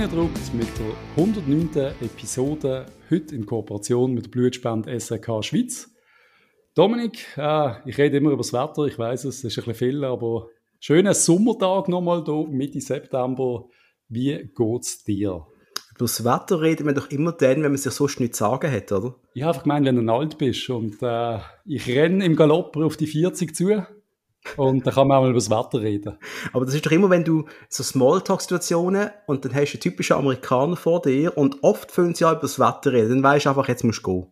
Reingedruckt mit der 109. Episode, heute in Kooperation mit der Blutspende SRK Schweiz. Dominik, äh, ich rede immer über das Wetter, ich weiß es, es ist ein bisschen viel, aber schöner Sommertag nochmal hier, Mitte September. Wie geht's dir? Über das Wetter redet man doch immer dann, wenn man sich sonst nichts sagen hat, oder? Ich habe einfach gemeint, wenn du alt bist und äh, ich renne im Galopp auf die 40 zu und dann kann man auch mal über das Wetter reden. Aber das ist doch immer, wenn du so Smalltalk-Situationen und dann hast du einen typischen Amerikaner vor dir und oft fühlen sie ja über das Wetter reden, dann weißt du einfach, jetzt musst du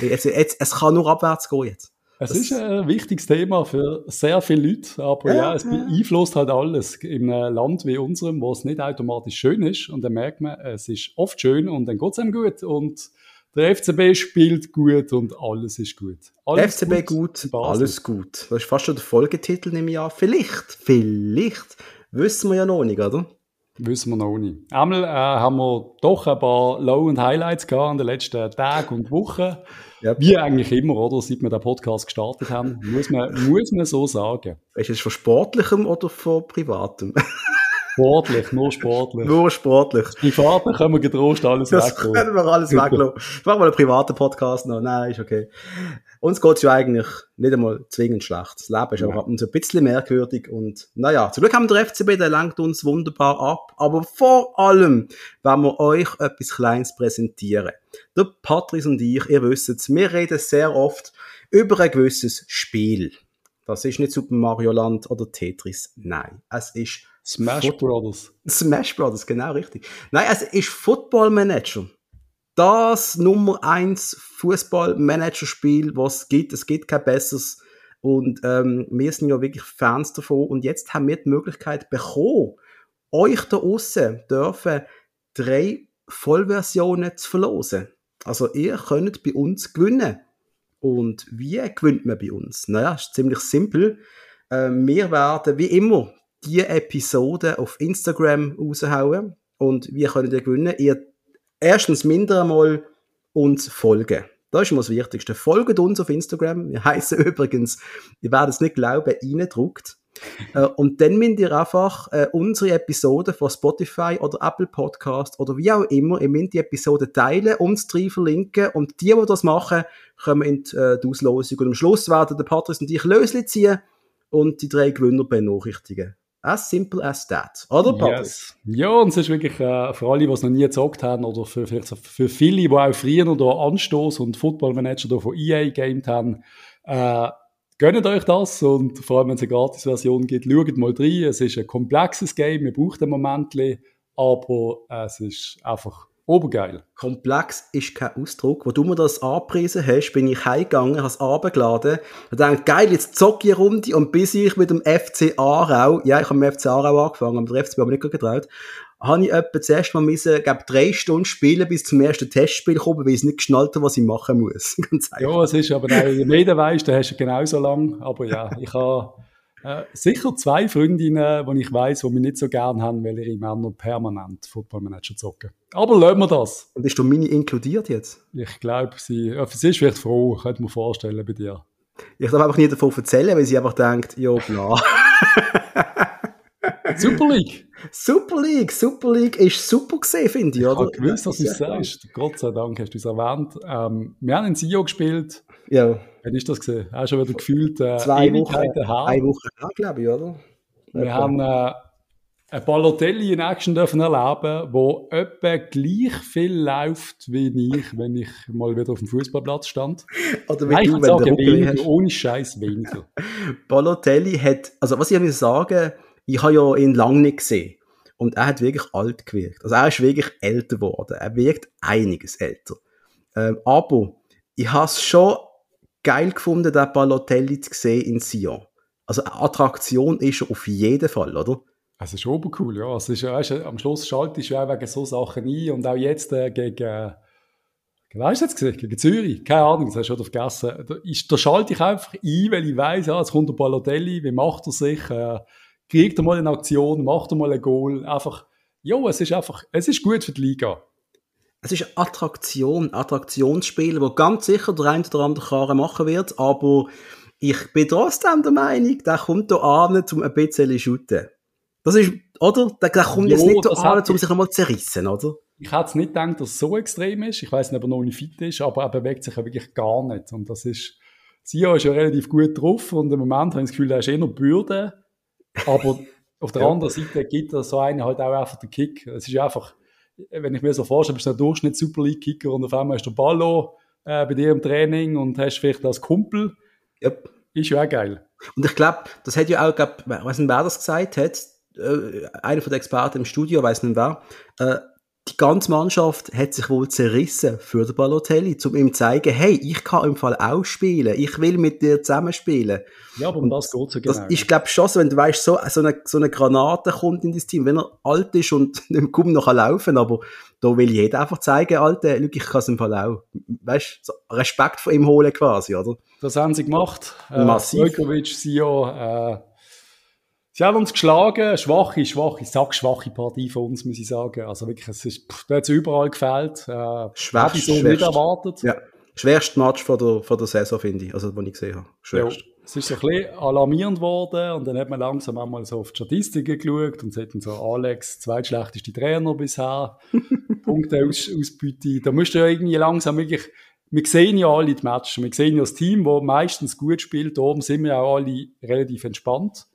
gehen. Jetzt, jetzt, es kann nur abwärts gehen jetzt. Es ist ein wichtiges Thema für sehr viele Leute, aber ja, ja es beeinflusst halt alles. In einem Land wie unserem, wo es nicht automatisch schön ist, und dann merkt man, es ist oft schön und dann geht es einem gut und der FCB spielt gut und alles ist gut. Alles FCB gut, gut alles gut. Das ist fast schon der Folgetitel im Jahr. Vielleicht, vielleicht, wissen wir ja noch nicht, oder? Wissen wir noch nicht. Einmal äh, haben wir doch ein paar Low- und Highlights gehabt in den letzten Tagen und Wochen. Yep. Wie eigentlich immer, oder? Seit wir den Podcast gestartet haben, muss man, muss man so sagen. Ist es von Sportlichem oder von Privatem? Sportlich, nur sportlich. Nur sportlich. Privat können wir getrost alles das weglassen. können wir alles weglassen. Ich mach mal einen privaten Podcast noch. Nein, ist okay. Uns geht's ja eigentlich nicht einmal zwingend schlecht. Das Leben ist ja. aber so ein bisschen merkwürdig und naja, zum Glück haben wir den FCB, der lenkt uns wunderbar ab. Aber vor allem wenn wir euch etwas Kleines präsentieren. Der Patrice und ich, ihr wisst es, wir reden sehr oft über ein gewisses Spiel. Das ist nicht Super Mario Land oder Tetris. Nein, es ist Smash Football. Brothers. Smash Brothers, genau richtig. Nein, es ist Football Manager. Das Nummer 1 Fußball-Manager-Spiel, was es gibt. Es gibt kein besseres. Und ähm, wir sind ja wirklich Fans davon. Und jetzt haben wir die Möglichkeit bekommen, euch da außen dürfen drei Vollversionen zu verlosen. Also ihr könnt bei uns gewinnen. Und wie gewinnt man bei uns? Naja, ist ziemlich simpel. Äh, wir werden wie immer die Episode auf Instagram raushauen. Und wie könnt ihr gewinnen? Ihr erstens minder einmal uns folgen. Das ist immer das Wichtigste. Folgt uns auf Instagram. Wir heißen übrigens, ihr werdet es nicht glauben, reindruckt. Äh, und dann müsst ihr einfach äh, unsere Episode von Spotify oder Apple Podcast oder wie auch immer, ihr müsst die Episode teilen, uns drei verlinken und die, die das machen, kommen in die, äh, die Auslosung. Und am Schluss werden der Patrice und ich Lösli ziehen und die drei Gewinner benachrichtigen. As simple as that. Oder, Patrice? Yes. Ja, und es ist wirklich äh, für alle, die es noch nie gezockt haben oder für, für, für viele, die auch früher oder Anstoß und Football Manager von EA gamed haben, äh, Gönnt euch das und vor allem, wenn es eine Gratis-Version gibt, schaut mal rein. Es ist ein komplexes Game, ihr braucht ein Moment, aber es ist einfach obergeil. Komplex ist kein Ausdruck. Wo du mir das angepriesen hast, bin ich heimgegangen, habe es abgeladen und dachte, geil, jetzt zocke ich eine Runde und bis ich mit dem FC Aarau, ja, ich habe mit dem FC Aarau angefangen, aber der FC habe ich nicht getraut, habe ich etwa zuerst mal müssen, glaube drei Stunden spielen bis zum ersten Testspiel kommen, weil ich nicht geschnallt habe, was ich machen muss. ja, es ist aber, je mehr du weißt, dann hast du genauso lang. Aber ja, ich habe äh, sicher zwei Freundinnen, die ich weiß, die mich nicht so gerne haben, weil ihre Männer permanent Football Manager zocken. Aber lassen wir das. Und ist du Mini inkludiert jetzt? Ich glaube, sie, äh, sie ist vielleicht froh, könnte man vorstellen bei dir. Ich darf einfach nicht davon erzählen, weil sie einfach denkt, ja, klar. Super League. Super League, Super League ist super gesehen, finde ich, oder? Ich gewusst, dass du es sagst. Gott sei Dank hast du es erwähnt. Ähm, wir haben in Sio gespielt. Ja. Wann ist das gesehen? Auch schon wieder gefühlt äh, Zwei Wochen, eine Woche her, glaube ich, oder? Wir okay. haben äh, ein Balotelli in Action dürfen erleben, wo etwa gleich viel läuft wie ich, wenn ich mal wieder auf dem Fußballplatz stand. Oder wie Nein, du, wenn sagen, weniger, ohne Scheiß weniger. Balotelli hat, also was ich muss sagen, ich habe ja ihn lange nicht gesehen. Und er hat wirklich alt gewirkt. Also er ist wirklich älter geworden. Er wirkt einiges älter. Ähm, aber ich habe es schon geil gefunden, den Balotelli zu sehen in Sion. Also eine Attraktion ist er auf jeden Fall, oder? Es ist oben cool, ja. Es ist, weißt, am Schluss schaltest du auch wegen so Sachen ein und auch jetzt äh, gegen, äh, weißt du jetzt gegen Zürich, keine Ahnung, das hast du schon vergessen. Da, ist, da schalte ich einfach ein, weil ich weiss, ja, jetzt kommt der Balotelli, wie macht er sich, äh, kriegt er mal eine Aktion, macht er mal ein Goal, einfach, ja, es ist einfach, es ist gut für die Liga. Es ist eine Attraktion, Attraktionsspiel, wo ganz sicher der eine oder andere Karre machen wird, aber ich bin trotzdem der Meinung, der kommt hier an, um ein bisschen zu shooten. Das ist, oder? Da, da kommt jetzt nicht an, um sich einmal zu zerrissen, oder? Ich hätte es nicht gedacht, dass es so extrem ist. Ich weiß nicht, ob er noch nicht fit ist, aber er bewegt sich ja wirklich gar nicht. Und das ist, Sia ist ja relativ gut drauf und im Moment habe ich das Gefühl, er ist eher noch Bürde. Aber auf der ja. anderen Seite gibt er so einen halt auch einfach den Kick. Es ist einfach, wenn ich mir so vorstelle, bist du ein Durchschnitt Super League Kicker und auf einmal hast du Ballo äh, bei dir im Training und hast vielleicht als Kumpel. Yep. Ist ja auch geil. Und ich glaube, das hat ja auch, glaub, ich weiß nicht, wer das gesagt hat, äh, einer von den Experten im Studio, weiß nicht wer, äh, die ganze Mannschaft hat sich wohl zerrissen für den Balotelli, um ihm zu zeigen, hey, ich kann im Fall auch spielen, ich will mit dir zusammen spielen. Ja, aber um das geht so genau. Das ist, glaube ich, schon so, wenn du weißt, so, so, eine, so eine Granate kommt in dein Team, wenn er alt ist und nicht mehr noch laufen aber da will jeder einfach zeigen, Alter, ich kann es im Fall auch. Weißt so Respekt von ihm holen quasi, oder? Das haben sie gemacht. Äh, Massiv. Stojkovic, Sio, äh, Sie haben uns geschlagen, schwache, schwache, ich sag schwache Partie von uns, muss ich sagen. Also wirklich, es ist, pff, da hat es überall gefällt. Äh, schwerst, ich so nicht erwartet. Ja, schwerste Match von der, von der Saison, finde ich, also, was ich gesehen habe. Schwerst. Ja, es ist so ein bisschen alarmierend worden und dann hat man langsam einmal so auf die Statistiken geschaut und sieht dann so, Alex, zweitschlechteste Trainer bisher, Punkteausbeute. Da musst du ja irgendwie langsam wirklich, wir sehen ja alle die Matches, wir sehen ja das Team, das meistens gut spielt, da oben sind wir ja auch alle relativ entspannt.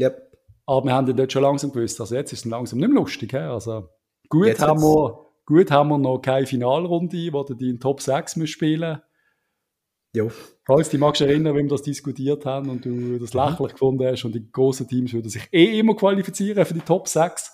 Yep. Aber wir haben ja dort schon langsam gewusst, also jetzt ist es langsam nicht mehr lustig. He? Also gut jetzt haben, wir, gut haben wir noch keine Finalrunde, wo du die in Top 6 musst spielen Jo. Falls du dich magst erinnern, wie wir das diskutiert haben und du das mhm. lächerlich gefunden hast und die großen Teams würden sich eh immer qualifizieren für die Top 6.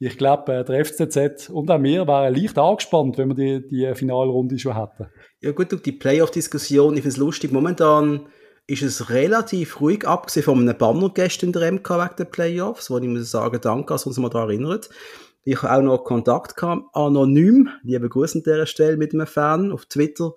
Ich glaube, äh, der FCZ und auch wir wären leicht angespannt, wenn wir die, die Finalrunde schon hätten. Ja gut, die Playoff-Diskussion, ich finde es lustig. Momentan ist es relativ ruhig, abgesehen von einem Banner gestern in der MK wegen der Playoffs, wo ich muss sagen, danke, dass uns mal daran erinnert. Ich habe auch noch Kontakt gehabt, anonym, liebe Grüße an dieser Stelle mit einem Fan auf Twitter,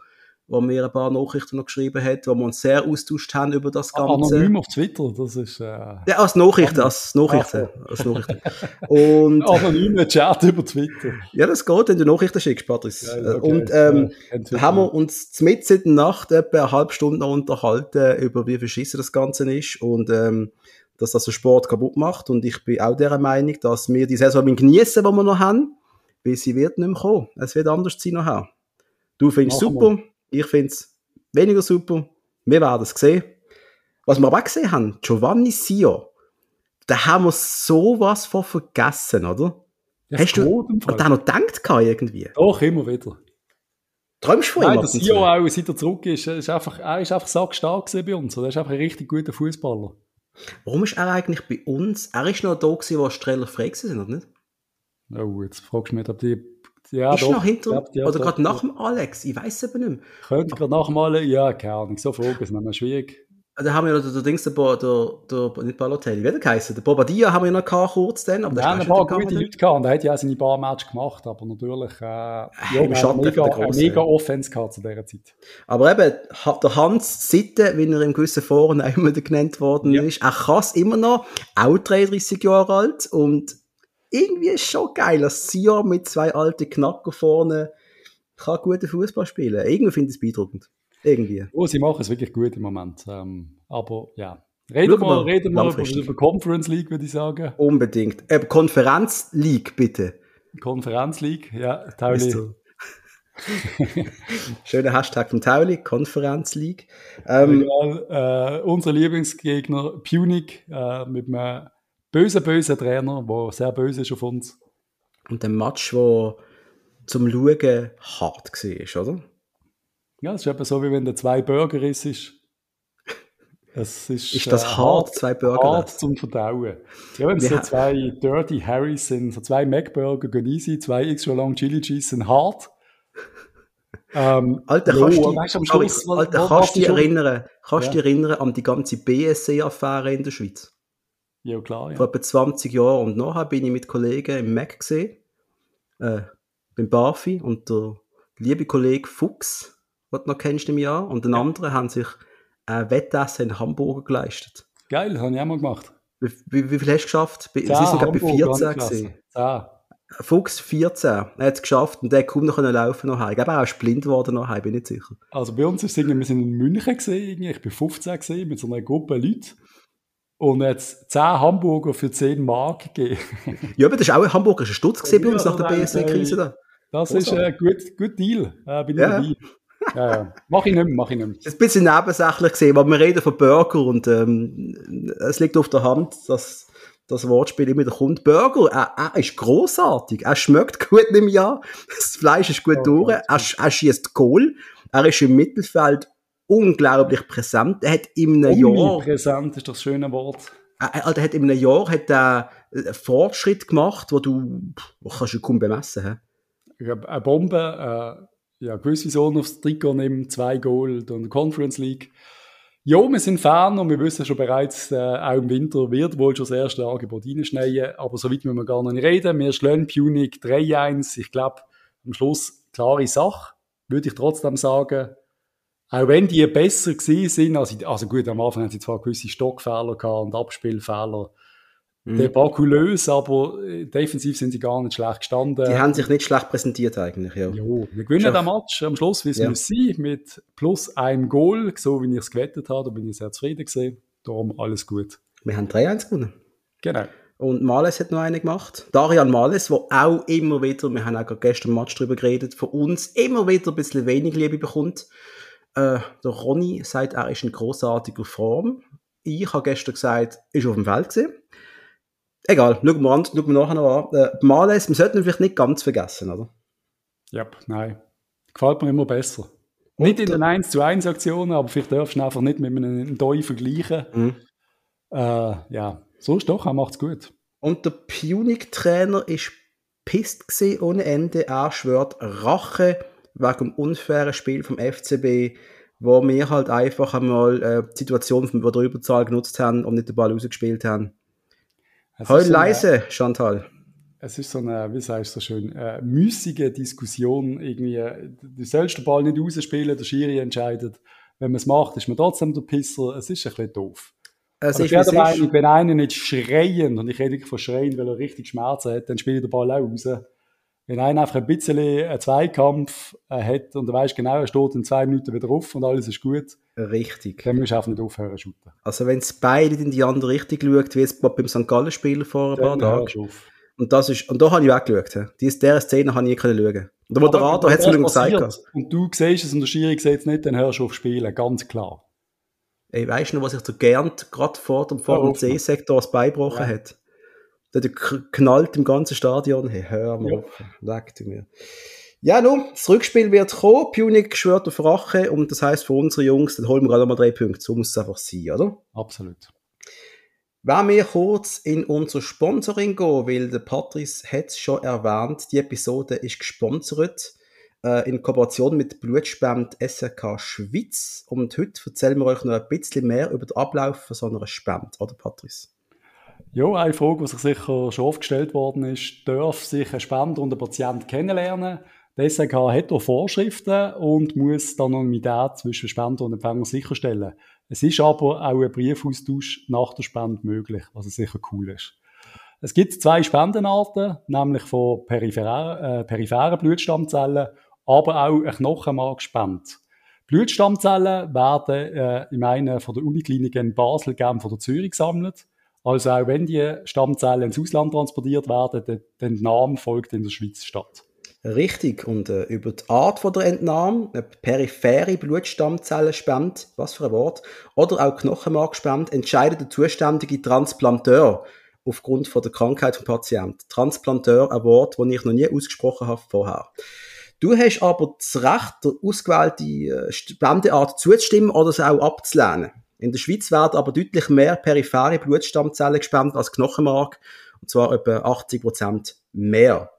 wo mir ein paar Nachrichten noch geschrieben hat, wo wir uns sehr austauscht haben über das Ganze. Anonym auf Twitter, das ist... Äh, ja, als Nachrichten, als Nachrichten. Als Nachrichten. Und, Anonyme Chat über Twitter. Ja, das geht, wenn du Nachrichten schickst, Patrice. Ja, okay. Und ähm, ja, haben wir uns mitten in der Nacht etwa eine halbe Stunde noch unterhalten, über wie verschissen das Ganze ist und ähm, dass das den Sport kaputt macht. Und ich bin auch der Meinung, dass wir die Saison genießen, die wir noch haben, weil sie wird nicht mehr kommen. Es wird anders sein noch Du findest es super. Wir. Ich finde es weniger super. Wir werden es sehen. Was wir aber auch gesehen haben, Giovanni Sio, da haben wir sowas von vergessen, oder? Das Hast du da noch gedacht irgendwie? Doch, immer wieder. Träumst du von ihm? Nein, der Sio auch, seit er zurück ist, ist einfach, er ist einfach sackstark bei uns. Er ist einfach ein richtig guter Fußballer. Warum ist er eigentlich bei uns? Er ist noch da gewesen, wo Streller frei sind, oder nicht? Oh, jetzt fragst du mich, ob die ja, ist doch, noch hinter, glaub, ja, oder gerade nach dem Alex, ich weiß es aber nicht mehr. Könnte gerade nach dem Alex, ja, keine Ahnung, so Fragen ist manchmal schwierig. Da haben wir ja der Dings, der, der, der, nicht Balotelli, wie hat er geheißen? Der Bobadilla haben wir ja noch gehabt, kurz dann. Aber ja, ein paar gute Leute gehabt und er hat ja auch seine paar Matches gemacht, aber natürlich, äh, ja, Schatten mega, eine mega Offense gehabt zu dieser Zeit. Aber eben, der Hans Sitte, wie er im gewissen Foren auch immer genannt worden ja. ist, er kann es immer noch, auch 33 Jahre alt und irgendwie ist schon geil, dass Sia mit zwei alten Knacker vorne kann guten Fußball spielen. Irgendwie finde ich es beeindruckend. Irgendwie. Oh, sie machen es wirklich gut im Moment. Ähm, aber ja. Reden wir, reden wir über, über Conference League, würde ich sagen. Unbedingt. Äh, Konferenz League, bitte. Konferenz League, ja, Tauli. Schöner Hashtag vom Tauli, Konferenz League. Ähm, Egal, äh, unser Lieblingsgegner, Punic, äh, mit einem böser, böser Trainer, der sehr böse ist auf uns. Und ein Match, der zum Schauen hart war, oder? Ja, es ist eben so, wie wenn der zwei Burger isst. Es ist, ist das äh, hart, zwei Burger? Hart zum Verdauen. Ja, wenn es so zwei Dirty Harrys sind, so zwei Mac-Burger gehen easy, zwei extra long Chili Cheese sind hart. Ähm, Alter, kannst du weißt, Schluss, Alter, kannst dich erinnern, kannst ja. dich erinnern an die ganze BSC-Affäre in der Schweiz? Ja, klar. Ja. Vor etwa 20 Jahren. Und nachher bin ich mit Kollegen im Mac gesehen, äh, beim Barfi, und der liebe Kollege Fuchs, den du noch kennst im Jahr, und den ja. anderen haben sich ein Wettessen in Hamburg geleistet. Geil, habe ich auch mal gemacht. Wie, wie, wie viel hast du geschafft? Sie sind gerade bei 14 gesehen. Fuchs 14. Er hat es geschafft und der kaum noch laufen noch heim. Ich glaube, er ist blind geworden noch heim, bin ich nicht sicher. Also bei uns ist es wir sind in München gesehen, ich bin 15 gesehen mit so einer Gruppe Leuten. Und jetzt 10 Hamburger für 10 Mark gegeben. ja, aber das ist auch ein Hamburger Stutz gesehen bei uns nach der BSW-Krise da. Das ist ein gut, gut Deal. Äh, bin ja. dabei. Ja, ja. Mach ich nicht mehr, mach ich nicht mehr. Das ist ein bisschen nebensächlich gesehen, weil wir reden von Burger und ähm, es liegt auf der Hand, dass das Wortspiel immer wieder kommt. Burger, er, er ist großartig, er schmeckt gut im Jahr, das Fleisch ist gut oh, durch, er, er schießt Kohl, er ist im Mittelfeld unglaublich präsent. Er hat in einem Jahr... Präsent ist das schöne Wort. Er, er, hat in einem Jahr hat er einen Fortschritt gemacht, wo du wo kannst du kaum bemessen kannst. Eine Bombe, äh, ja, gewisse Sohn aufs Trikot nehmen, zwei Gold und Conference League. Ja, wir sind Fan und wir wissen schon bereits, äh, auch im Winter wird wohl schon das erste Angebot reinschneien, aber so weit müssen wir gar nicht reden. Wir schlagen Punic 3-1. Ich glaube, am Schluss klare Sache, würde ich trotzdem sagen. Auch wenn die besser gewesen sind, also, also gut, am Anfang haben sie zwar gewisse Stockfehler gehabt und Abspielfehler, mhm. debakulös, aber äh, defensiv sind sie gar nicht schlecht gestanden. Die haben sich nicht schlecht präsentiert eigentlich, ja. Jo, wir gewinnen den Match am Schluss, wie es ja. muss sein, mit plus einem Goal, so wie ich es gewettet habe, da bin ich sehr zufrieden gesehen. Darum alles gut. Wir haben 3-1 gewonnen. Genau. Und Males hat noch eine gemacht. Darian Males, der auch immer wieder, wir haben auch gestern im Match darüber geredet, von uns immer wieder ein bisschen wenig Liebe bekommt. Äh, der Ronny sagt, er ist in großartiger Form. Ich habe gestern gesagt, ist auf dem Feld gesehen. Egal, schauen wir, an, schauen wir nachher noch an. Äh, Males, wir sollten ihn vielleicht nicht ganz vergessen, oder? Ja, nein. Gefällt mir immer besser. Und nicht in den 1 zu 1 Aktionen, aber vielleicht darfst du einfach nicht mit einem Doi vergleichen. Mhm. Äh, ja, so ist doch, er macht es gut. Und der Punic-Trainer ist pisst ohne Ende. Er schwört Rache wegen dem unfairen Spiel vom FCB, wo wir halt einfach einmal äh, die Situation von der Überzahl genutzt haben und nicht den Ball rausgespielt haben. Heul so leise, eine, Chantal. Es ist so eine, wie sagst du so schön, äh, müßige Diskussion. Irgendwie, du sollst den Ball nicht rausspielen, der Schiri entscheidet. Wenn man es macht, ist man trotzdem der Pisser. Es ist ein bisschen doof. Es ist, ich Meinung, wenn einer nicht schreien, und ich rede von schreien, weil er richtig Schmerzen hat, dann spielt der Ball auch raus. Wenn einer einfach ein bisschen einen Zweikampf äh, hat und du weißt genau, er steht in zwei Minuten wieder auf und alles ist gut. Richtig. Dann musst du einfach nicht aufhören zu shooten. Also wenn es beide in die andere Richtung schaut, wie es beim St. Gallen-Spieler vor ein paar Tagen. Und, das ist, und da habe ich weggeschaut. Diese dieser Szene habe ich nie können schauen. Und der Moderator hat es mir gezeigt. Und du siehst es und der Schiri sieht es nicht, dann hörst du auf Spielen, ganz klar. Ey, weißt du noch, was ich so gern gerade vor dem, vor dem C-Sektor als beibrochen ja. hat? Der knallt im ganzen Stadion. Hey, hör mal ja. auf. Leck du mir. Ja, nun, das Rückspiel wird kommen. Punic schwört auf Rache und das heißt für unsere Jungs, dann holen wir gerade mal drei Punkte. So muss es einfach sein, oder? Absolut. Wenn wir kurz in unser Sponsoring gehen, weil der Patrice hat es schon erwähnt, die Episode ist gesponsert äh, in Kooperation mit Blutspend SRK Schweiz und heute erzählen wir euch noch ein bisschen mehr über den Ablauf von so einer Spende, oder Patrice? Ja, eine Frage, die sich sicher schon oft gestellt worden ist, darf sich ein Spender und ein Patient kennenlernen? Der SRK hat auch Vorschriften und muss die Anonymität zwischen Spender und Empfänger sicherstellen. Es ist aber auch ein Briefaustausch nach der Spende möglich, was sicher cool ist. Es gibt zwei Spendenarten, nämlich von peripheren, äh, peripheren Blutstammzellen, aber auch eine Knochenmarkspende. Blutstammzellen werden äh, in einer von der Uniklinik in Basel, Genf oder Zürich gesammelt. Also auch wenn die Stammzellen ins Ausland transportiert werden, der, der Entnahme folgt in der Schweiz statt. Richtig. Und äh, über die Art von der Entnahme, eine periphere Blutstammzellenspende, was für ein Wort, oder auch Knochenmarkspende, entscheidet der zuständige Transplanteur aufgrund von der Krankheit des Patienten. Transplanteur, ein Wort, das ich noch nie ausgesprochen habe vorher. Du hast aber das Recht, der ausgewählte äh, Spendeart zuzustimmen oder es auch abzulehnen. In der Schweiz werden aber deutlich mehr periphere Blutstammzellen gespendet als Knochenmark, und zwar etwa 80% mehr.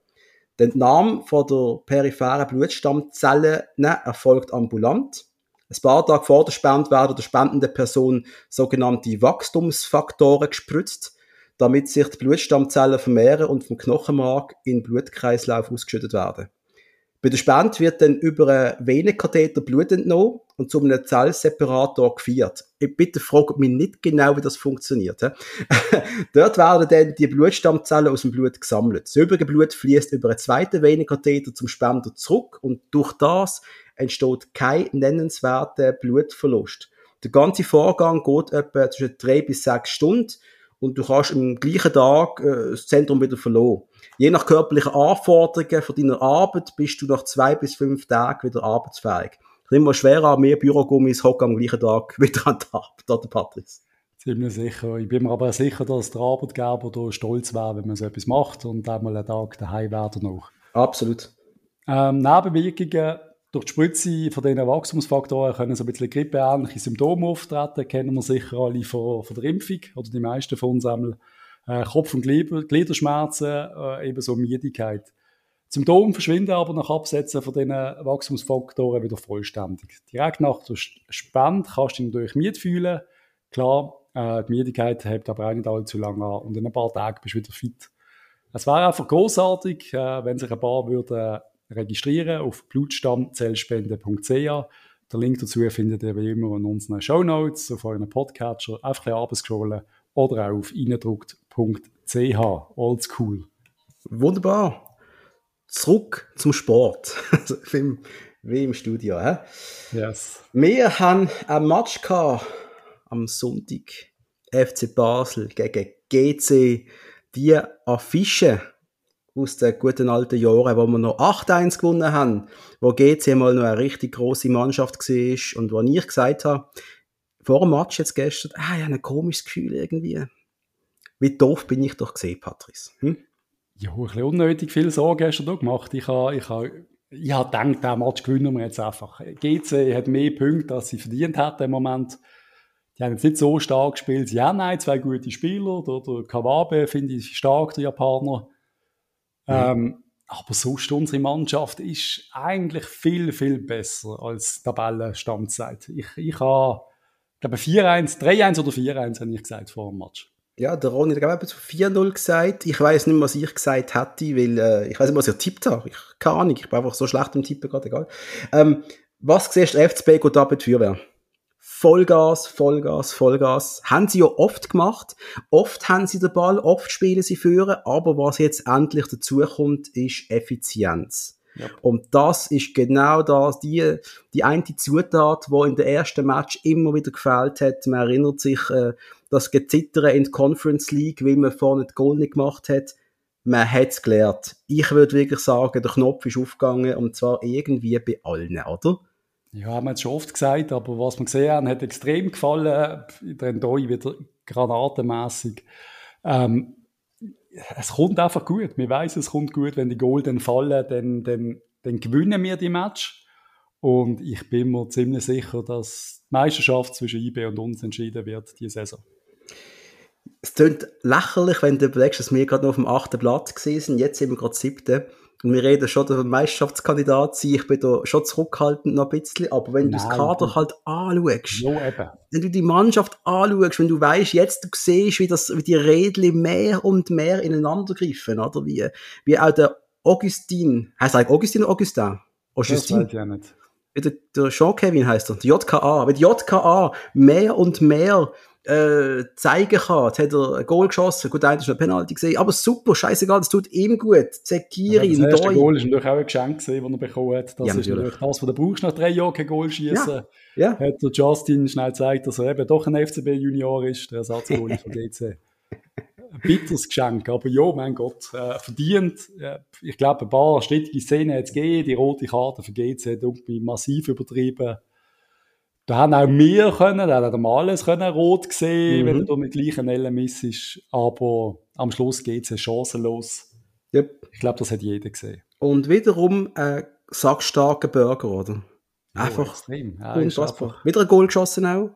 Die Entnahme von der peripheren Blutstammzellen ne, erfolgt ambulant. Ein paar Tage vor der Spende werden der spendenden Person sogenannte Wachstumsfaktoren gespritzt, damit sich die Blutstammzellen vermehren und vom Knochenmark in den Blutkreislauf ausgeschüttet werden. Bei der Spende wird dann über einen Venenkatheter Blut entnommen und zu einem Zellseparator geführt. Ich bitte fragt mich nicht genau, wie das funktioniert. Dort werden dann die Blutstammzellen aus dem Blut gesammelt. Das übrige Blut fließt über einen zweiten Venenkatheter zum Spender zurück und durch das entsteht kein nennenswerter Blutverlust. Der ganze Vorgang geht etwa zwischen drei bis sechs Stunden und du kannst am gleichen Tag äh, das Zentrum wieder verloren. Je nach körperlichen Anforderungen von deiner Arbeit bist du nach zwei bis fünf Tagen wieder arbeitsfähig. Es ist immer schwerer, mehr Bürogummis hocken am gleichen Tag wieder an der Arbeit, Patrice? Ziemlich sicher. Ich bin mir aber sicher, dass der Arbeitgeber da stolz wäre, wenn man so etwas macht und einmal einen Tag daheim wäre noch. Absolut. Ähm, Nebenwirkungen durch die Spritze von diesen Wachstumsfaktoren können so ein bisschen grippeähnliche Symptome auftreten, kennen wir sicher alle von, von der Impfung oder die meisten von uns einmal. Äh, Kopf- und Gliederschmerzen, äh, ebenso Müdigkeit. Symptome verschwinden aber nach Absetzen von diesen Wachstumsfaktoren wieder vollständig. Direkt nach der Spende kannst du dich natürlich müde fühlen. Klar, äh, die Müdigkeit hält aber auch nicht allzu lange an und in ein paar Tagen bist du wieder fit. Es wäre einfach großartig, äh, wenn sich ein paar würden registrieren auf blutstammzellspende.ch. Der Link dazu findet ihr wie immer in unseren Show Notes, auf euren Podcatcher, einfach ein bisschen oder auch auf reindruckt.ch. Oldschool. Wunderbar. Zurück zum Sport. wie, wie im Studio. He? Yes. Wir haben ein Match gehabt am Sonntag. FC Basel gegen GC. Die Affische aus den guten alten Jahren, wo wir noch 8-1 gewonnen haben, wo GC mal noch eine richtig große Mannschaft war und wo ich gesagt habe, vor dem Match jetzt gestern, ah, ich habe ein komisches Gefühl irgendwie. Wie doof bin ich doch gesehen, Patrice? Hm? Ja, ein bisschen unnötig viel Sorgen hast du gemacht. Ich habe, ich habe, ich habe gedacht, den Match gewinnen wir jetzt einfach. GC hat mehr Punkte, als sie verdient hat im Moment. Die haben jetzt nicht so stark gespielt. Ja, nein, zwei gute Spieler. Der, der Kawabe finde ich stark, der Japaner. Mhm. Ähm, aber sonst unsere Mannschaft ist eigentlich viel, viel besser als Tabellenstammzeit. Ich, ich habe, ich glaube, 4-1, 3-1 oder 4-1 habe ich gesagt vor dem Match. Ja, der Ronny hat eben zu 4-0 gesagt. Ich weiß nicht mehr, was ich gesagt hätte, weil äh, ich weiß nicht, was ich tippt habe. Ich keine Ahnung, ich bin einfach so schlecht im Tippen gerade, egal. Ähm, was siehst du, FCB geht ab mit Feuerwehr? Vollgas, Vollgas, Vollgas. Haben sie ja oft gemacht. Oft haben sie den Ball, oft spielen sie führen. Aber was jetzt endlich dazu kommt, ist Effizienz. Ja. Und das ist genau das, die, die eine Zutat, die in der ersten Match immer wieder gefehlt hat. Man erinnert sich, äh, das Gezittern in der Conference League, weil man vorne das Goal nicht gemacht hat. Man hat es gelernt. Ich würde wirklich sagen, der Knopf ist aufgegangen und zwar irgendwie bei allen, oder? Ja, haben wir jetzt schon oft gesagt, aber was wir gesehen haben, hat extrem gefallen. Der Endoi wieder granatenmässig. Ähm, es kommt einfach gut. Wir wissen, es kommt gut. Wenn die Golden fallen, dann, dann, dann gewinnen wir die Match. Und ich bin mir ziemlich sicher, dass die Meisterschaft zwischen IB und uns entschieden wird, diese Saison. Es klingt lächerlich, wenn du überlegst, dass wir gerade noch auf dem achten gesehen sind. Jetzt sind wir gerade siebten. Und wir reden schon der Meisterschaftskandidat sein. Ich bin da schon zurückhaltend noch ein bisschen. Aber wenn Nein, du das Kader halt anschaust, jo, wenn du die Mannschaft anschaust, wenn du weißt, jetzt du siehst, wie, das, wie die Rädchen mehr und mehr ineinander greifen, oder? Wie, wie auch der Augustin, heißt er eigentlich Augustin oder Augustin? Augustin? Das weiß ich nicht. Der, der Sean Kevin heißt er, der JKA. Wenn die JKA mehr und mehr äh, zeigen kann. Jetzt hat er ein Goal geschossen. Gut, einer ist eine Penalty gesehen. Aber super, scheißegal, das tut ihm gut. Zekiri, ja, Das erste Goal ist natürlich auch ein Geschenk gewesen, das er bekommen hat. Das ja, ist natürlich das, was du brauchst nach drei Jahren kein Goal schießen. Ja. ja. Hat der Justin schnell gezeigt, dass er eben doch ein FCB-Junior ist, der Ersatzgoal von GC. Ein bitteres Geschenk, aber ja, mein Gott, äh, verdient. Äh, ich glaube, ein paar strittige Szenen hat es gegeben. Die rote Karte für GC hat massiv übertrieben. Da haben auch wir können, da haben alles können rot gesehen, mhm. wenn du mit gleichen Ellen missest. Aber am Schluss geht es chancenlos. Yep. Ich glaube, das hat jeder gesehen. Und wiederum ein sackstarker Burger, oder? Einfach. Oh, extrem. Ja, unfassbar. Wieder ein Goal geschossen auch.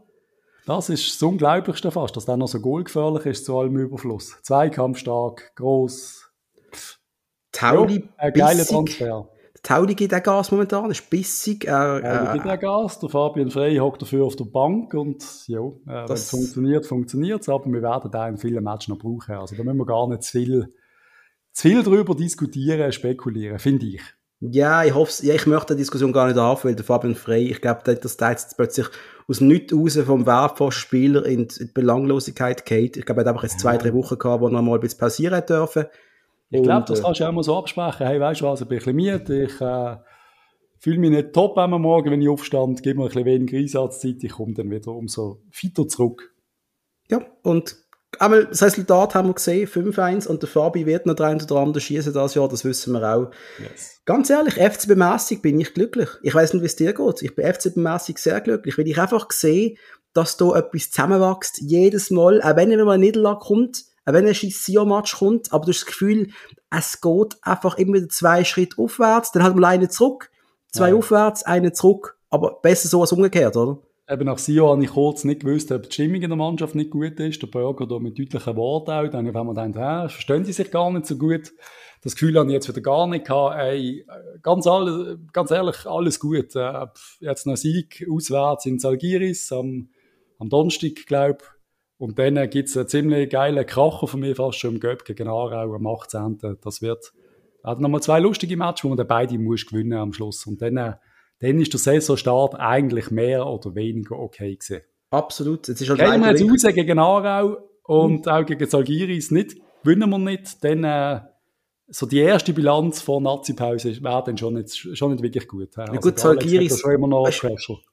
Das ist das Unglaublichste fast, dass der noch so goalgefährlich ist zu allem Überfluss. Zweikampfstark, gross. Tauli, ja, ein geiler Transfer. Tauli gibt auch Gas momentan, ist bissig. Äh, äh, gibt auch Gas, der Fabian Frey hockt dafür auf der Bank und ja, äh, wenn es funktioniert, funktioniert es, aber wir werden da in vielen Matches noch brauchen. Also da müssen wir gar nicht zu viel, zu viel darüber diskutieren, spekulieren, finde ich. Ja, ich hoffe, ja, ich möchte die Diskussion gar nicht auf, weil der Fabian Frey, ich glaube, dass der jetzt plötzlich aus dem Nichts raus vom Wertpostspieler in die Belanglosigkeit geht. Ich glaube, er hat einfach jetzt zwei, drei Wochen gehabt, wo er mal ein bisschen pausieren dürfen. Ich glaube, das äh, kannst du auch mal so absprechen. Hey, weißt du was, ich bin ein bisschen müde, ich äh, fühle mich nicht top am Morgen, wenn ich aufstand, gebe mir ein bisschen weniger Einsatzzeit, ich komme dann wieder umso fitter zurück. Ja, und einmal das Resultat haben wir gesehen, 5-1 und der Fabi wird noch drei oder andere schießen das Jahr, das wissen wir auch. Yes. Ganz ehrlich, FCB-mässig bin ich glücklich. Ich weiß nicht, wie es dir geht. Ich bin FCB-mässig sehr glücklich, weil ich einfach sehe, dass da etwas zusammenwächst, jedes Mal, auch wenn immer eine Niederlage kommt, wenn ein Sio-Match kommt, aber du hast das Gefühl, es geht einfach immer wieder zwei Schritte aufwärts, dann hat man einen zurück, zwei ja. aufwärts, einen zurück, aber besser so als umgekehrt, oder? Eben nach Sio habe ich kurz nicht gewusst, ob die Stimmung in der Mannschaft nicht gut ist. Der Burger da mit deutlichen Worten auch. Dann haben wir gedacht, hä, verstehen die sich gar nicht so gut. Das Gefühl habe ich jetzt wieder gar nicht gehabt. Ey, ganz, alle, ganz ehrlich, alles gut. Äh, jetzt noch Sieg auswärts in Salgiris am, am Donnerstag, glaube ich. Und dann gibt es einen ziemlich geilen Kracher von mir fast schon im Göpp gegen Aarau am 18. Das wird hat nochmal zwei lustige Matches, wo man dann beide muss gewinnen am Schluss. Und dann, äh, dann ist der Saisonstart eigentlich mehr oder weniger okay gewesen. Absolut. Jetzt ist halt Gehen wir jetzt raus gegen Aarau und mhm. auch gegen Salgiris nicht, gewinnen wir nicht, dann äh, so die erste Bilanz vor Nazi-Pause wäre dann schon nicht, schon nicht wirklich gut. Ja, also gut, noch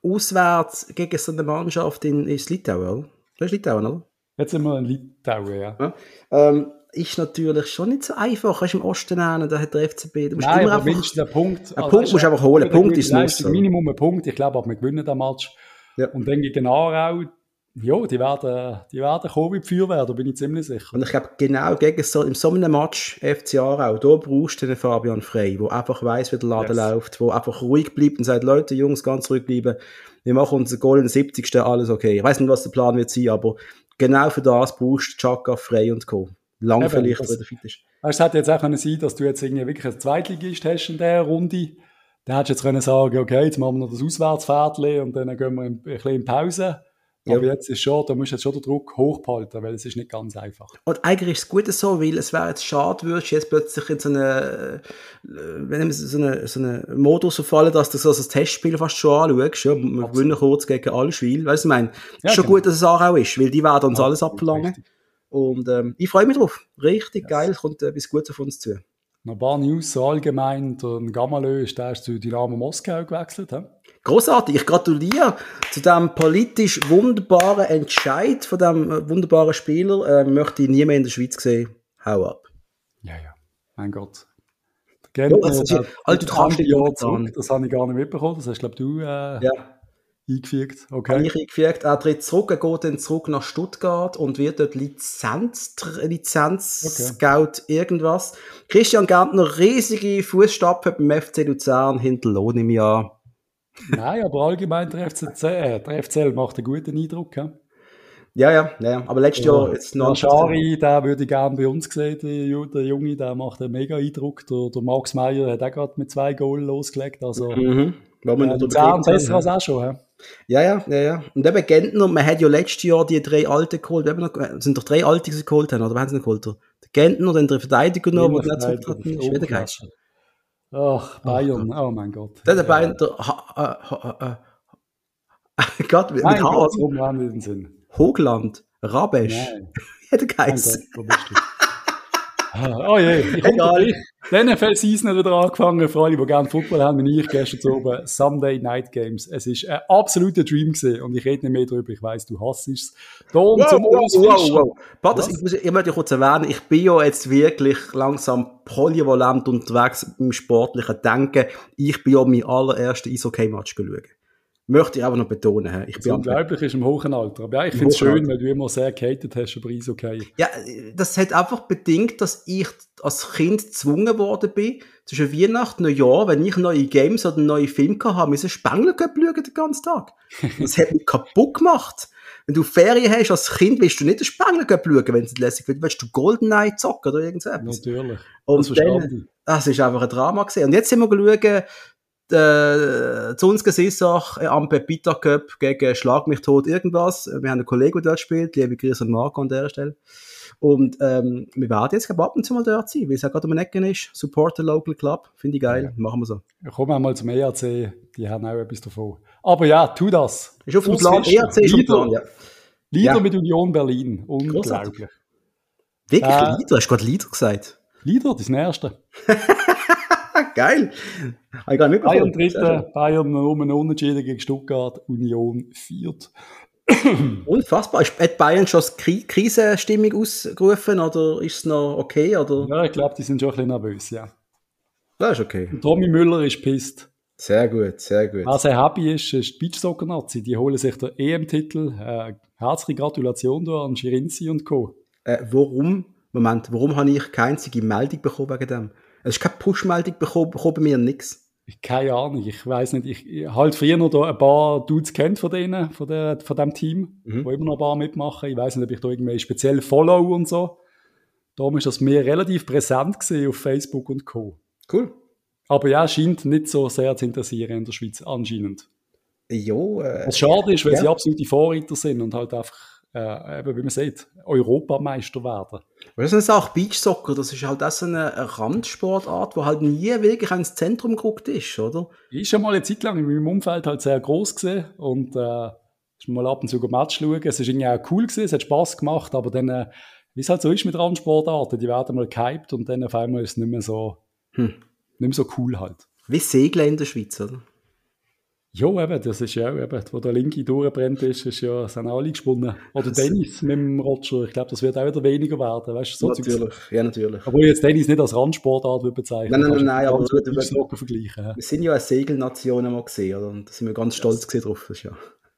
auswärts gegen so eine Mannschaft in, in Litauen? Das ist Litauen, oder? Jetzt sind wir in Litauen, ja. ja. Ähm, ist natürlich schon nicht so einfach. Weißt, im Osten nehmen, da hat der FCB. Du musst Nein, immer aber mindestens der Punkt. Ein also Punkt musst du einfach holen. Ein Punkt ist nicht Minimum ein Punkt. Ich glaube, wir gewinnen den Match. Ja. Und dann gegen Aarau, ja, die werden, die werden kommen wie die Feuerwehr, da bin ich ziemlich sicher. Und ich glaube, genau gegen so, in so einem Match FC Aarau, da brauchst du den Fabian Frey, der einfach weiss, wie der Laden yes. läuft, der einfach ruhig bleibt und sagt, Leute, Jungs, ganz ruhig bleiben wir machen unser Goal in den 70. alles okay. Ich weiß nicht, was der Plan wird sein, aber genau für das brauchst du Chaka, Frey und Co. Lang Eben, vielleicht, das, fit ist. Es hätte jetzt auch können sein, dass du jetzt irgendwie wirklich ein Zweitligist hast in dieser Runde. Dann hättest du jetzt können sagen, okay, jetzt machen wir noch das Auswärtsfährtchen und dann gehen wir ein bisschen in Pause. Ja. Aber jetzt ist schon, da musst du jetzt schon den Druck hochhalten, weil es ist nicht ganz einfach. Und eigentlich ist es gut so, weil es wäre jetzt schade, würdest du jetzt plötzlich in so eine, äh, wenn so eine, so eine Modus verfallen, dass du so ein Testspiel fast schon anschaust, ja, wir gewinnen kurz gegen alle Spiele, weißt du, ich meine, es ja, ist schon genau. gut, dass es auch ist, weil die werden uns ja, alles abverlangen. Richtig. Und ähm, ich freue mich drauf. Richtig yes. geil, es kommt etwas Gutes auf uns zu. Noch ein paar News so allgemein. Der Gamalö ist der zu Dynamo Moskau gewechselt. He? Großartig, ich gratuliere zu dem politisch wunderbaren Entscheid von dem äh, wunderbaren Spieler. Äh, möchte ich nie mehr in der Schweiz sehen. Hau ab. Ja, ja, mein Gott. Gerne, ja, also, äh, halt, du kannst Jahr zurück, das habe ich gar nicht mitbekommen. Das hast, glaube du, äh, ja. Eingefügt. Okay. Ich eingefügt. Er tritt zurück, er geht dann zurück nach Stuttgart und wird dort Lizenz, Lizenz okay. Scout irgendwas. Christian Gärtner, riesige Fußstapfen beim FC Luzern hinterlohnt im Jahr. Nein, aber allgemein der FCC, äh, der FCL macht einen guten Eindruck. Ja, ja, ja. ja. Aber letztes ja, Jahr jetzt noch. Der Schari, der würde ich gerne bei uns sehen, der, Junge, der macht einen mega Eindruck. Der, der Max Meyer hat auch gerade mit zwei Goals losgelegt. Also, mhm. Äh, Luzern besser als auch schon. Ja. Ja, ja, ja, ja. Und eben Gentner, man hat ja letztes Jahr die drei Alten geholt, wir noch, sind doch drei Alte, die sie geholt haben, oder wer haben sie noch geholt? Der Gentner, dann der Verteidiger noch, der nicht zurückgetreten ist, wieder geil. Ach, Bayern, oh, mein Gott. Der, der Bayern, der, ha, ha, Gott, mit Haas. Hoogland, Rabesch. Hätte geheißen. Oh je, ich Egal. Die NFL-Season hat wieder angefangen. Für alle, die gerne Football haben, wie ich gestern oben. Sunday Night Games. Es war ein absoluter Dream gewesen. Und ich rede nicht mehr darüber. Ich weiss, du hasst es. Tom wow, zum wow, wow, wow. Warte, ich, muss, ich möchte kurz erwähnen, ich bin ja jetzt wirklich langsam polyvalent unterwegs im sportlichen Denken. Ich bin ja mein allerersten Eishockey-Match geschaut. Möchte ich aber noch betonen. Ich bin unglaublich ist im hohen Alter. Aber ja, ich finde es schön, weil du immer sehr gehatet hast über Eishockey. Ja, das hat einfach bedingt, dass ich als Kind gezwungen worden bin, zwischen Weihnachten und Neujahr, wenn ich neue Games oder neue Filme hatte, müssen Spengler schauen den ganzen Tag. Das hat mich kaputt gemacht. Wenn du Ferien hast als Kind, willst du nicht den Spengler schauen, wenn es lässig wird. Willst du Goldeneye zocken oder irgendwas? Natürlich. Und das dann, das ist einfach ein Drama gewesen. Und jetzt sind wir geschaut, äh, zu uns äh, am Pepita Cup gegen Schlag mich tot irgendwas. Wir haben einen Kollegen, der dort spielt, liebe Grüße an Marco an der Stelle. Und ähm, wir werden jetzt ab und zu mal dort sein, weil es ja gerade um den Ecken ist. Support the local club, finde ich geil, ja. machen wir so. Ich komme einmal zum ERC, die haben auch etwas davon. Aber ja, tu das. Ist auf dem Plan, ERC ist auf dem Plan, ja. Lieder ja. mit Union Berlin, unglaublich. Wirklich, äh, Lieder? Hast du gerade Lieder gesagt? Lieder, das ist das Erste. Geil. Habe ich gar nicht Bayern dritte, Bayern um einen Unentschieden gegen Stuttgart, Union viert. Unfassbar. Hat Bayern schon Krisenstimmung ausgerufen oder ist es noch okay? Oder? Ja, ich glaube, die sind schon ein bisschen nervös, ja. Das ist okay. Und Tommy Müller ist pisst. Sehr gut, sehr gut. Was er happy ist, ist die Beachsoccer-Nazi. Die holen sich den EM-Titel. Äh, herzliche Gratulation an Shirinzi und Co. Äh, warum, Moment, warum habe ich keine einzige Meldung bekommen wegen dem? Es ist keine Push-Meldung bekommen, bekommen mir nichts. Keine Ahnung, ich weiß nicht. Ich, ich halt früher noch da ein paar Dudes kennt von denen, von, der, von dem Team, mhm. wo immer noch ein paar mitmachen. Ich weiß nicht, ob ich da irgendwie speziell follow und so. Darum ist das mir relativ präsent gesehen auf Facebook und Co. Cool. Aber ja, scheint nicht so sehr zu interessieren in der Schweiz, anscheinend. Jo, äh, Was schade ist, weil ja. sie absolute Vorreiter sind und halt einfach äh, eben, wie man sieht, Europameister werden. Das ist auch Beachsoccer, das ist halt so eine Randsportart, die halt nie wirklich ins Zentrum gerückt ist, oder? Ich schon mal eine Zeit lang in meinem Umfeld halt sehr groß gesehen und äh, mal ab und zu ein Match schauen. Es ist irgendwie auch cool gewesen, es hat Spaß gemacht, aber dann, äh, wie es halt so ist mit Randsportarten, die werden mal gehypt und dann auf einmal ist es nicht mehr so, hm. nicht mehr so cool halt. Wie Segeln in der Schweiz, oder? Ja, eben, das ist ja eben, wo der Linke durchbrennt ist, ist ja, sind alle gesponnen. Oder Tennis mit dem Roger, ich glaube, das wird auch wieder weniger werden, weißt du? So natürlich, ja, natürlich. Obwohl jetzt Tennis nicht als Randsportart würde bezeichnen. Nein, nein, nein, nein aber du, du, vergleichen. Wir sind ja eine Segelnation einmal gesehen, oder? Und da sind wir ganz stolz yes. drauf, das ja.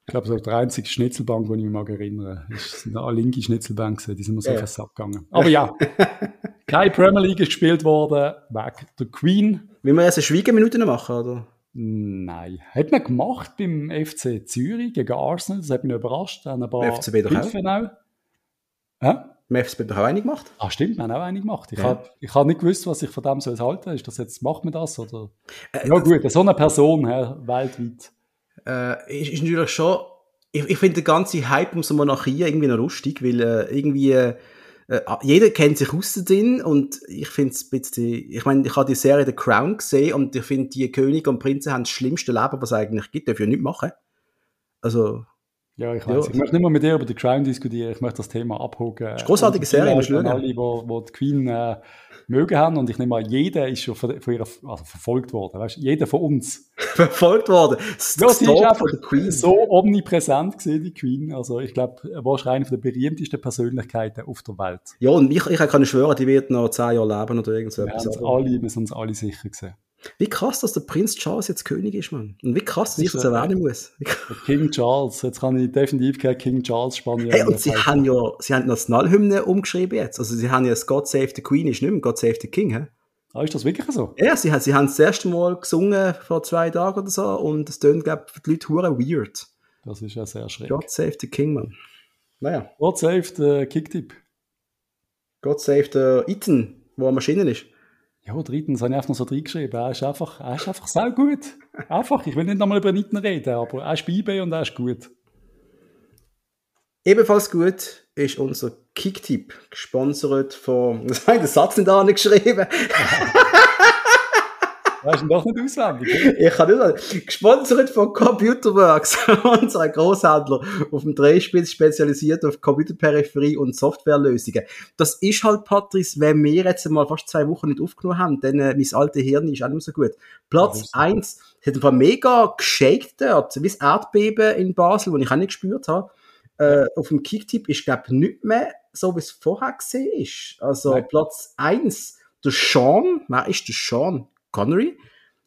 Ich glaube, so der einzige Schnitzelbank, den ich mich mal erinnere, ist eine linke Schnitzelbank die sind mir so ja. abgegangen. Aber ja, keine Premier League ist gespielt worden, weg der Queen. Will wir jetzt eine Schweigeminute machen, oder? Nein. Hat man gemacht beim FC Zürich gegen Arsenal, das hat mich überrascht. Ein paar FCB doch auch. auch. Ja? Im FCB doch auch eine gemacht. Ah, stimmt, wir haben auch eine gemacht. Ich ja. habe hab nicht gewusst, was ich von dem soll halten soll. Ist das jetzt, macht man das? Oder? Äh, ja, gut, so eine Person ja, weltweit. Äh, ist, ist natürlich schon. Ich, ich finde den ganzen Hype um so Monarchie irgendwie noch lustig, weil äh, irgendwie. Äh, äh, jeder kennt sich aus drin und ich finde es ein bisschen, ich meine, ich habe die Serie The Crown gesehen und ich finde, die Könige und Prinzen haben das schlimmste Leben, was es eigentlich gibt, dürfen ja nichts machen. Also. Ja, ich weiß. Ja. Ich möchte nicht mehr mit dir über The Crown diskutieren, ich möchte das Thema abhocken. Das ist eine großartige Serie, musst du schauen. Alle, wo, wo die Queen äh, mögen haben. Und ich nehme an, jeder ist schon von, von ihr also verfolgt worden. Weißt? Jeder von uns. verfolgt worden. Das ja, sie ist einfach Queen. so omnipräsent gewesen, die Queen. Also ich glaube, wahrscheinlich eine der berühmtesten Persönlichkeiten auf der Welt. Ja, und ich, ich kann schwören, die wird noch zehn Jahre leben oder irgend so etwas. Wir, alle, wir sind uns alle sicher gesehen. Wie krass, dass der Prinz Charles jetzt König ist, man. Und wie krass, dass ich das erwähnen muss. King Charles. Jetzt kann ich definitiv kein King Charles Spanier. Hey, und sie haben ja, sie haben die Nationalhymne umgeschrieben jetzt. Also sie haben ja das God Save the Queen ist nicht mehr God Save the King, hä? Ah, ist das wirklich so? Ja, sie, sie haben das erste Mal gesungen vor zwei Tagen oder so und es tönt, glaube ich, für die Leute hure weird. Das ist ja sehr schräg. God Save the King, man. Naja. God Save the Kicktip. God Save the Eaton, wo er Maschinen ist. Ja, drittens habe ich einfach noch so reingeschrieben. Er ist einfach, er ist einfach sehr gut. Einfach. Ich will nicht nochmal über Nitten reden, aber er ist bei und er ist gut. Ebenfalls gut ist unser Kicktipp, gesponsert von, das habe ich den Satz nicht angeschrieben. Weißt du doch nicht auswendig? Ich kann nicht. Gesponsert von Computerworks, unser Großhändler auf dem Drehspitz spezialisiert auf Computerperipherie und Softwarelösungen. Das ist halt, Patrice, wenn wir jetzt mal fast zwei Wochen nicht aufgenommen haben, dann äh, mein alter Hirn ist auch nicht mehr so gut. Platz eins hat einfach mega geshaked dort, wie das Erdbeben in Basel, wo ich auch nicht gespürt habe. Äh, auf dem Kicktipp ist, glaube ich, nicht mehr so, wie es vorher gesehen ist. Also Nein. Platz eins der Sean, wer ist der Sean? Connery.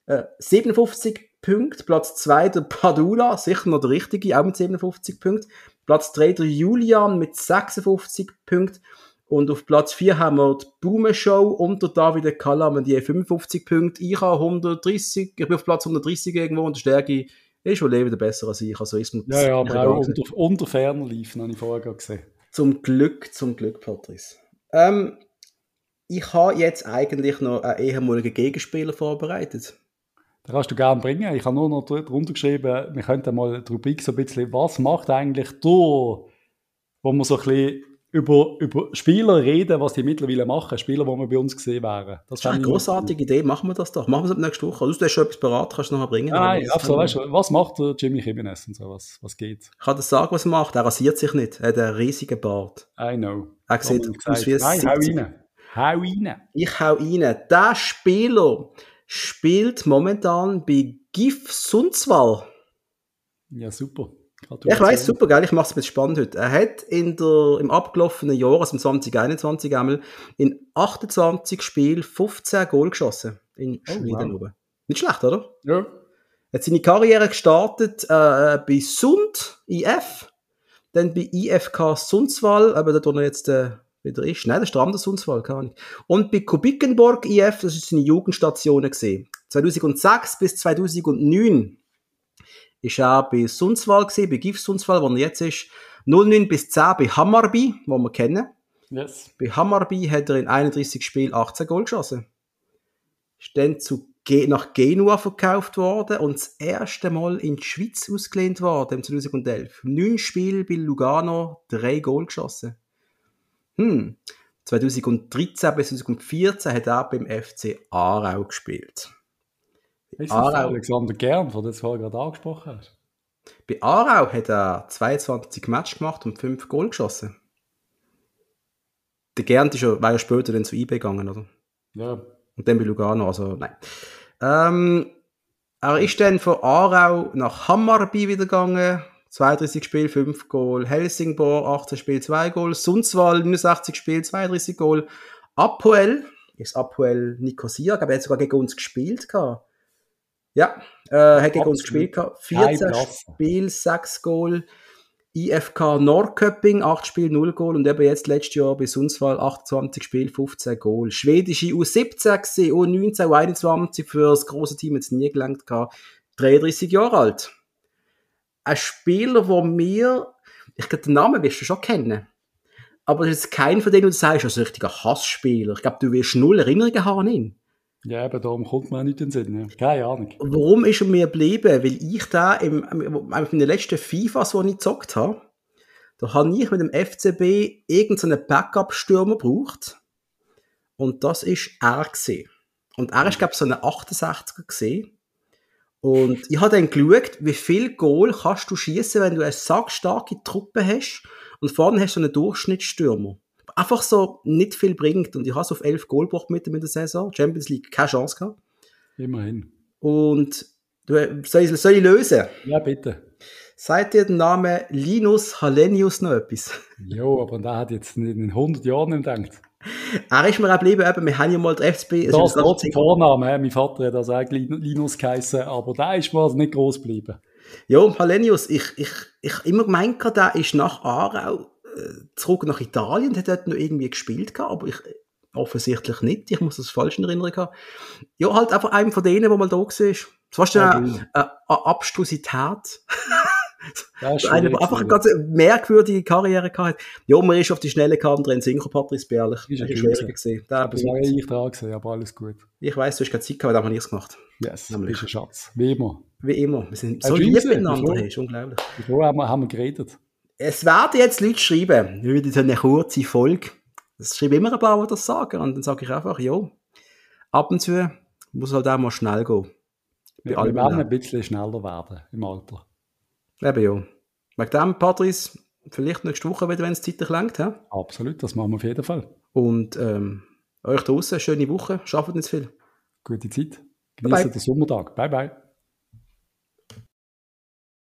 Äh, 57 Punkte. Platz 2 der Padula, sicher noch der richtige, auch mit 57 Punkten. Platz 3 der Julian mit 56 Punkten. Und auf Platz 4 haben wir die Boomer-Show und der David Kalla mit die 55 Punkte. Ich habe 130, ich bin auf Platz 130 irgendwo und der Stärke ist wohl wieder besser als ich. Also ist ja, ja, aber auch unter, unter ferner liefen, habe ich vorher gesehen. Zum Glück, zum Glück, Patrice. Ähm, ich habe jetzt eigentlich noch einen ehemaligen Gegenspieler vorbereitet. Da kannst du gerne bringen. Ich habe nur noch drunter geschrieben, wir könnten mal die Rubrik so ein bisschen, was macht eigentlich der, wo wir so ein bisschen über, über Spieler reden, was die mittlerweile machen, Spieler, die wir bei uns gesehen wären. Das, ist eine großartige Idee, machen wir das doch. Machen wir es nächste Woche. Du hast schon etwas parat, kannst du noch bringen. Nein, absolut. Weißt du, was macht der Jimmy Jimenez und so, was, was geht? Ich kann dir sagen, was er macht. Er rasiert sich nicht. Er hat einen riesigen Bart. I know. Er sieht aus wie ein Nein, hau rein. Hau rein. Ich hau rein. Der Spieler spielt momentan bei GIF Sundsvall. Ja, super. Ich weiß super, geil. Ich mache es ein bisschen spannend heute. Er hat in der, im abgelaufenen Jahr, also im 2021 einmal, in 28 Spielen 15 Goal geschossen. In Oh, Schweden wow. Nicht schlecht, oder? Ja. Er hat seine Karriere gestartet äh, bei Sund IF, dann bei IFK Sundsvall, aber dort, wo er jetzt äh, wieder ist. Nein, das ist der andere Sundsvall, keine Ahnung. Und bei Kubikenborg IF, das ist seine Jugendstationen gesehen. 2006 bis 2009 ist er bei Sundsvall gesehen, bei GIF Sundsvall, wo er jetzt ist. 09 bis 10 bei Hammarby, wo wir kennen. Yes. Bei Hammarby hat er in 31 Spielen 18 Goal geschossen. Ist dann zu nach Genua verkauft worden und das erste Mal in die Schweiz ausgelehnt worden im 2011. Neun Spiele bei Lugano, drei Goal geschossen. Hm. 2013 bis 2014 hat er beim FC Aarau gespielt. Ist das Aarau. der Alexander Gern, von dem du vorher gerade angesprochen hast? Bei Aarau hat er 22 Matches gemacht und 5 Goal geschossen. Der Gernt ist ja, war ja später dann zu IB gegangen, oder? Ja. Und dann bei Lugano, also nein. Ähm, er ist dann von Aarau nach Hammarby wieder gegangen. 32 Spiele, 5 Goal. Helsingborg, 18 Spiele, 2 Goal. Sundsvall, 69 Spiele, 32 Goal. Apoel, ist Apoel Nicosia, glaube, er hat sogar gegen uns gespielt. Gehabt. Ja, äh, hat gegen uns gespielt. Gehabt. Keine 14 Klasse. Spiele, 6 Goal. IFK Norrköping, 8 Spiele, 0 Goal. Und eben jetzt letztes Jahr bei Sundsvall 28 Spiele, 15 Goal. Schwedische U17 gewesen, U19, U21 für das große Team jetzt nie gelangt gehabt. 33 Jahre alt. Ein Spieler, wo mir, ich glaube, den Namen wirst du schon kennen. Aber das ist kein von denen, wo du sagst, also ein richtiger Hassspieler. Ich glaube, du wirst null Erinnerungen haben an ihn. Ja, eben darum kommt auch nicht in den Sinn. Ja. Keine Ahnung. Warum ist er mir geblieben? Weil ich da im, im, in den letzten FIFAs, die ich gezockt habe, da habe ich mit dem FCB irgendeinen Backup-Stürmer gebraucht. Und das ist er gewesen. Und er ist, glaube ich, so ein 68er gewesen. Und ich habe dann geschaut, wie viel Goal kannst du schießen, wenn du eine sackstarke Truppe hast und vorne hast du einen Durchschnittsstürmer. Einfach so nicht viel bringt. Und ich habe es auf 11 Goal gebracht mit in der Saison. Champions League, keine Chance gehabt. Immerhin. Und du, soll, ich, soll ich lösen? Ja, bitte. Sagt dir der Name Linus Hallenius noch etwas? Jo, aber der hat jetzt in 100 Jahren nicht gedacht. Er ist mir auch geblieben, eben, wir haben ja mal der FCB... es Das ist trotzdem Vorname. Mein Vater hat also eigentlich Linus geheißen, aber der ist mir also nicht groß geblieben. Ja, Hallenius, ich, ich, ich immer gemeint, der ist nach Aarau äh, zurück nach Italien und hat dort noch irgendwie gespielt, gehabt, aber ich offensichtlich nicht. Ich muss das falsch in Erinnerung haben. Ja, halt einfach einem von denen, der mal da war. Das war Ja, eine, eine, eine Abstrusität. Ist Einer, der einfach eine gewesen. ganz merkwürdige Karriere gehabt hat. Ja, man ist auf die schnelle Karte drin, Sinker Patrice Bärlich. Ist Das ist schwieriger. Der, Das war ich dran gewesen, aber alles gut. ich weiss, du hast keine Zeit gehabt, aber dann habe ich es gemacht. Yes, Nämlich. bist ein Schatz. Wie immer. Wie immer. Wir sind so lieb miteinander. Hey, ist unglaublich. Bevor haben wir, haben wir geredet. Es werden jetzt Leute schreiben, wieder so eine kurze Folge. Es schreiben immer ein paar, die das sagen. Und dann sage ich einfach, ja, ab und zu muss halt auch mal schnell gehen. Wir, wir werden ein bisschen schneller werden im Alter. Eben ja. Wegen dem, Patrice, vielleicht nächste Woche wieder, wenn es zeitlich langt. hä? Absolut, das machen wir auf jeden Fall. Und ähm, euch draußen schöne Woche, schafft nicht viel. Gute Zeit. Genießen bye. den Sommertag. Bye, bye.